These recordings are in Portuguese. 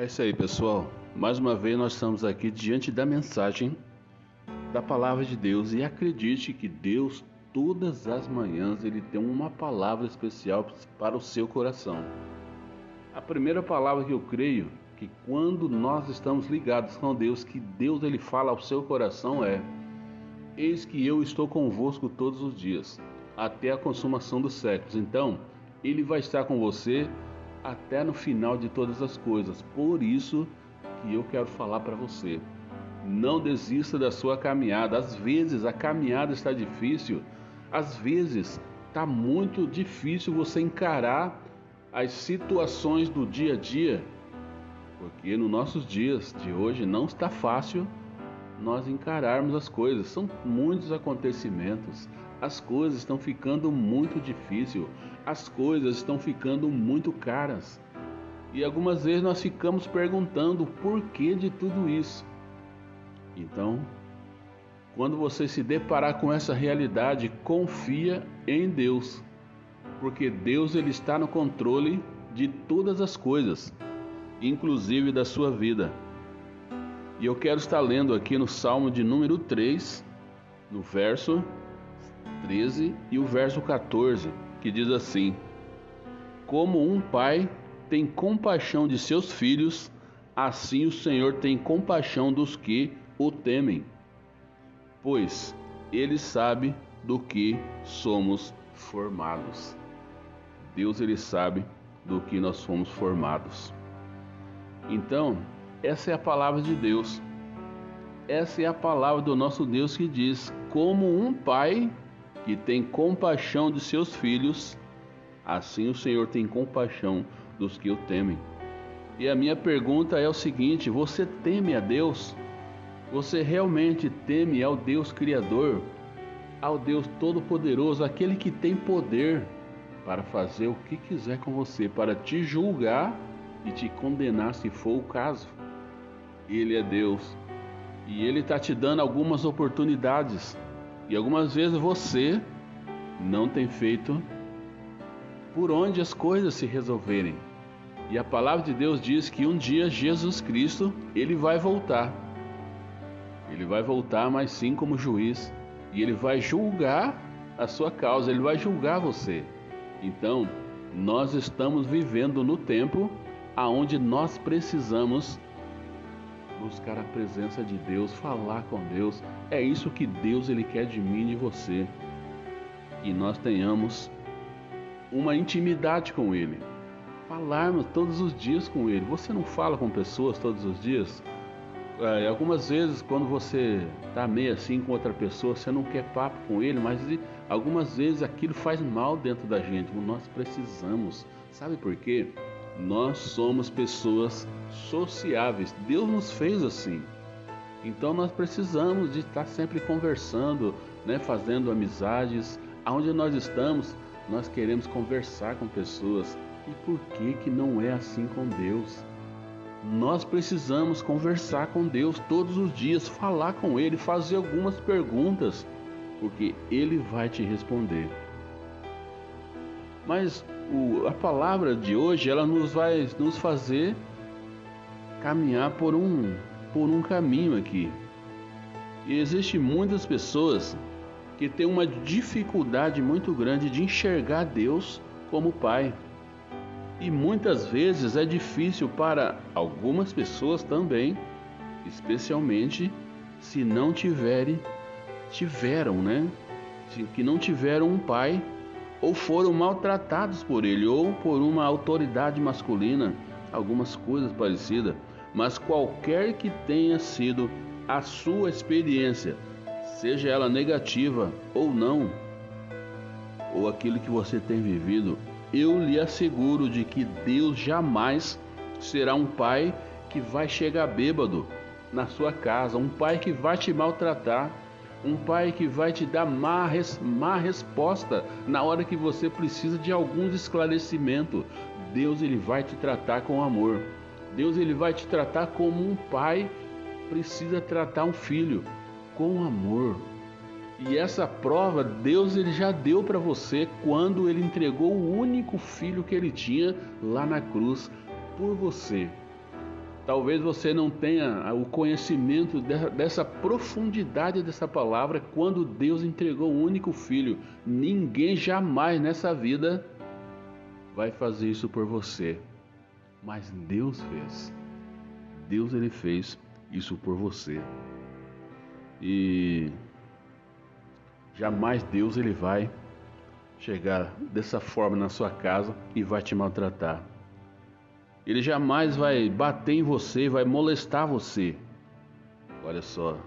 É isso aí, pessoal. Mais uma vez nós estamos aqui diante da mensagem da palavra de Deus e acredite que Deus todas as manhãs ele tem uma palavra especial para o seu coração. A primeira palavra que eu creio que quando nós estamos ligados com Deus, que Deus ele fala ao seu coração é: Eis que eu estou convosco todos os dias, até a consumação dos séculos. Então, ele vai estar com você até no final de todas as coisas. Por isso que eu quero falar para você. Não desista da sua caminhada. Às vezes a caminhada está difícil, às vezes está muito difícil você encarar as situações do dia a dia, porque nos nossos dias de hoje não está fácil nós encararmos as coisas. São muitos acontecimentos, as coisas estão ficando muito difíceis, as coisas estão ficando muito caras. E algumas vezes nós ficamos perguntando o porquê de tudo isso. Então, quando você se deparar com essa realidade, confia em Deus, porque Deus ele está no controle de todas as coisas, inclusive da sua vida. E eu quero estar lendo aqui no Salmo de número 3, no verso 13 e o verso 14, que diz assim: Como um pai tem compaixão de seus filhos, assim o Senhor tem compaixão dos que o temem, pois ele sabe do que somos formados. Deus ele sabe do que nós fomos formados. Então, essa é a palavra de Deus. Essa é a palavra do nosso Deus que diz: Como um pai que tem compaixão de seus filhos, assim o Senhor tem compaixão dos que o temem. E a minha pergunta é o seguinte: você teme a Deus? Você realmente teme ao Deus Criador, ao Deus Todo-Poderoso, aquele que tem poder para fazer o que quiser com você, para te julgar e te condenar se for o caso? Ele é Deus. E Ele está te dando algumas oportunidades. E algumas vezes você não tem feito por onde as coisas se resolverem. E a palavra de Deus diz que um dia Jesus Cristo, ele vai voltar. Ele vai voltar, mas sim como juiz, e ele vai julgar a sua causa, ele vai julgar você. Então, nós estamos vivendo no tempo aonde nós precisamos buscar a presença de Deus, falar com Deus. É isso que Deus ele quer de mim e de você. Que nós tenhamos uma intimidade com ele. Falarmos todos os dias com ele. Você não fala com pessoas todos os dias? É, algumas vezes quando você está meio assim com outra pessoa, você não quer papo com ele, mas algumas vezes aquilo faz mal dentro da gente. Nós precisamos. Sabe por quê? Nós somos pessoas sociáveis. Deus nos fez assim. Então nós precisamos de estar sempre conversando, né, fazendo amizades. Aonde nós estamos, nós queremos conversar com pessoas. E por que que não é assim com Deus? Nós precisamos conversar com Deus todos os dias, falar com Ele, fazer algumas perguntas, porque Ele vai te responder. Mas o, a palavra de hoje ela nos vai nos fazer caminhar por um por um caminho aqui. E existe muitas pessoas que têm uma dificuldade muito grande de enxergar Deus como Pai. E muitas vezes é difícil para algumas pessoas também, especialmente se não tiverem tiveram, né? Que não tiveram um pai ou foram maltratados por ele ou por uma autoridade masculina, algumas coisas parecidas, mas qualquer que tenha sido a sua experiência, seja ela negativa ou não, ou aquilo que você tem vivido, eu lhe asseguro de que Deus jamais será um pai que vai chegar bêbado na sua casa, um pai que vai te maltratar um pai que vai te dar má, res, má resposta na hora que você precisa de algum esclarecimento. Deus ele vai te tratar com amor. Deus ele vai te tratar como um pai precisa tratar um filho com amor. E essa prova Deus ele já deu para você quando ele entregou o único filho que ele tinha lá na cruz por você. Talvez você não tenha o conhecimento dessa profundidade dessa palavra quando Deus entregou o único filho. Ninguém jamais nessa vida vai fazer isso por você. Mas Deus fez. Deus ele fez isso por você. E jamais Deus ele vai chegar dessa forma na sua casa e vai te maltratar. Ele jamais vai bater em você, vai molestar você. Olha só,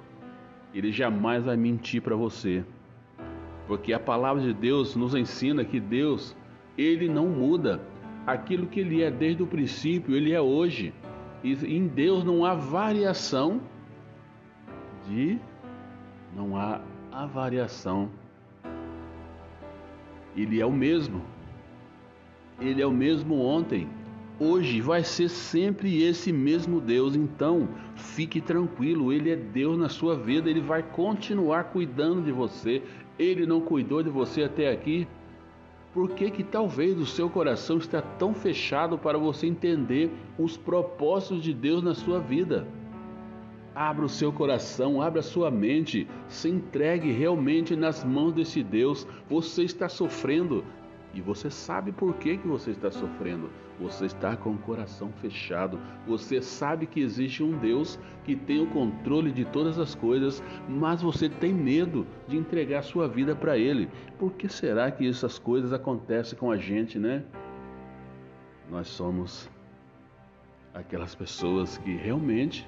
ele jamais vai mentir para você. Porque a palavra de Deus nos ensina que Deus, ele não muda. Aquilo que ele é desde o princípio, ele é hoje. E em Deus não há variação de não há a variação. Ele é o mesmo. Ele é o mesmo ontem, hoje vai ser sempre esse mesmo Deus. Então, fique tranquilo, Ele é Deus na sua vida, Ele vai continuar cuidando de você. Ele não cuidou de você até aqui? Por que, que talvez o seu coração está tão fechado para você entender os propósitos de Deus na sua vida? Abra o seu coração, abra a sua mente, se entregue realmente nas mãos desse Deus. Você está sofrendo, e você sabe por que, que você está sofrendo. Você está com o coração fechado. Você sabe que existe um Deus que tem o controle de todas as coisas, mas você tem medo de entregar sua vida para Ele. Por que será que essas coisas acontecem com a gente, né? Nós somos aquelas pessoas que realmente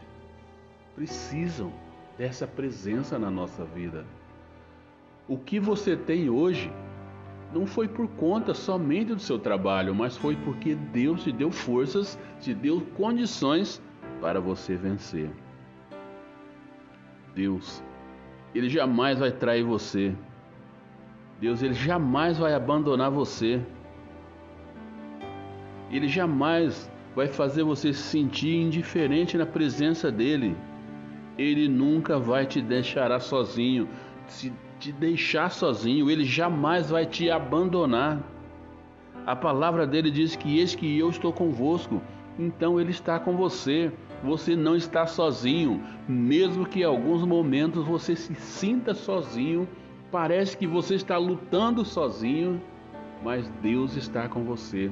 precisam dessa presença na nossa vida. O que você tem hoje não foi por conta somente do seu trabalho, mas foi porque Deus te deu forças, te deu condições para você vencer. Deus, Ele jamais vai trair você. Deus, Ele jamais vai abandonar você. Ele jamais vai fazer você se sentir indiferente na presença dEle. Ele nunca vai te deixar sozinho. Se te deixar sozinho, ele jamais vai te abandonar. A palavra dele diz que eis que eu estou convosco, então ele está com você. Você não está sozinho, mesmo que em alguns momentos você se sinta sozinho, parece que você está lutando sozinho, mas Deus está com você.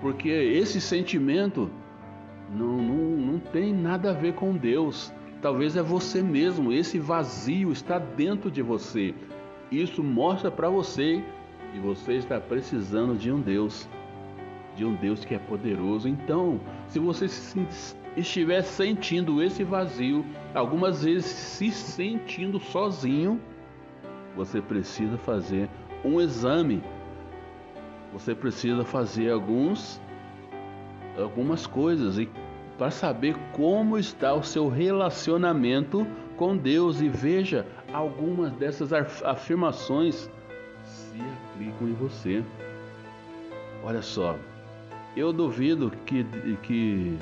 Porque esse sentimento não, não, não tem nada a ver com Deus. Talvez é você mesmo, esse vazio está dentro de você. Isso mostra para você que você está precisando de um Deus, de um Deus que é poderoso. Então, se você estiver sentindo esse vazio, algumas vezes se sentindo sozinho, você precisa fazer um exame. Você precisa fazer alguns algumas coisas e para saber como está o seu relacionamento com Deus e veja algumas dessas afirmações se aplicam em você. Olha só, eu duvido que, que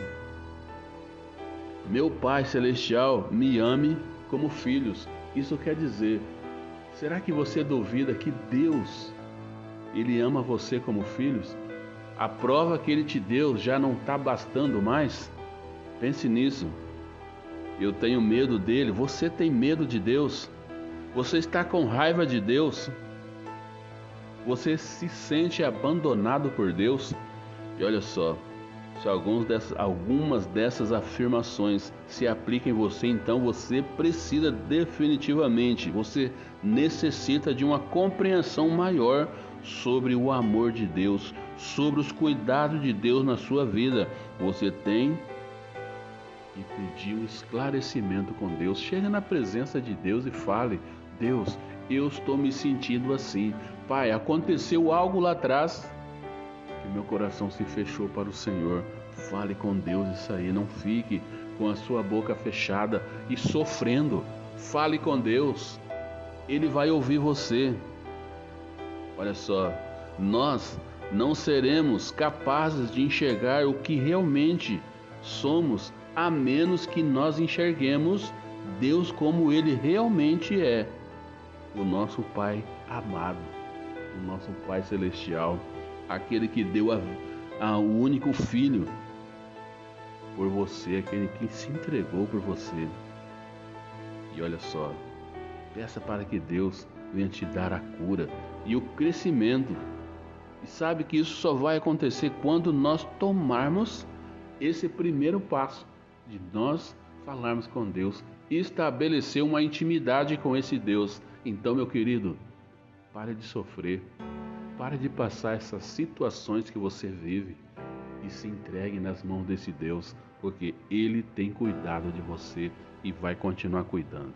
meu Pai Celestial me ame como filhos. Isso quer dizer, será que você duvida que Deus ele ama você como filhos? A prova que ele te deu já não está bastando mais? Pense nisso. Eu tenho medo dele. Você tem medo de Deus? Você está com raiva de Deus? Você se sente abandonado por Deus? E olha só, se dessas, algumas dessas afirmações se aplicam em você, então você precisa definitivamente, você necessita de uma compreensão maior sobre o amor de Deus, sobre os cuidados de Deus na sua vida. Você tem e pedir um esclarecimento com Deus. Chegue na presença de Deus e fale: Deus, eu estou me sentindo assim. Pai, aconteceu algo lá atrás que meu coração se fechou para o Senhor. Fale com Deus isso aí, não fique com a sua boca fechada e sofrendo. Fale com Deus, Ele vai ouvir você. Olha só, nós não seremos capazes de enxergar o que realmente somos a menos que nós enxerguemos Deus como Ele realmente é, o nosso Pai amado, o nosso Pai celestial, aquele que deu a, a, o único Filho por você, aquele que se entregou por você. E olha só, peça para que Deus venha te dar a cura e o crescimento. E sabe que isso só vai acontecer quando nós tomarmos esse primeiro passo de nós falarmos com Deus estabelecer uma intimidade com esse Deus. Então, meu querido, pare de sofrer, pare de passar essas situações que você vive e se entregue nas mãos desse Deus, porque Ele tem cuidado de você e vai continuar cuidando.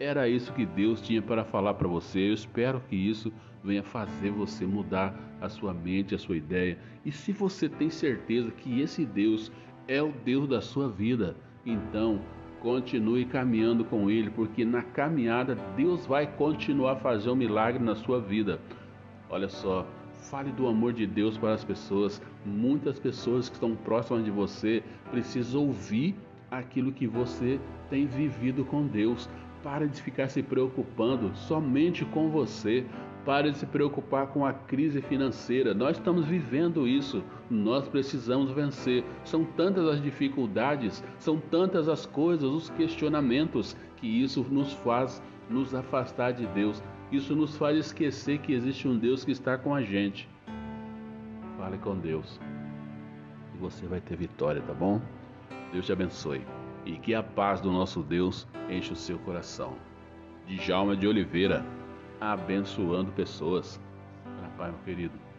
Era isso que Deus tinha para falar para você. Eu espero que isso venha fazer você mudar a sua mente, a sua ideia. E se você tem certeza que esse Deus é o Deus da sua vida, então continue caminhando com Ele, porque na caminhada Deus vai continuar a fazer um milagre na sua vida. Olha só, fale do amor de Deus para as pessoas. Muitas pessoas que estão próximas de você precisam ouvir aquilo que você tem vivido com Deus. Pare de ficar se preocupando somente com você. Pare de se preocupar com a crise financeira. Nós estamos vivendo isso. Nós precisamos vencer. São tantas as dificuldades, são tantas as coisas, os questionamentos, que isso nos faz nos afastar de Deus. Isso nos faz esquecer que existe um Deus que está com a gente. Fale com Deus. E você vai ter vitória, tá bom? Deus te abençoe e que a paz do nosso Deus enche o seu coração. Djalma de Oliveira, abençoando pessoas. Pai, meu querido.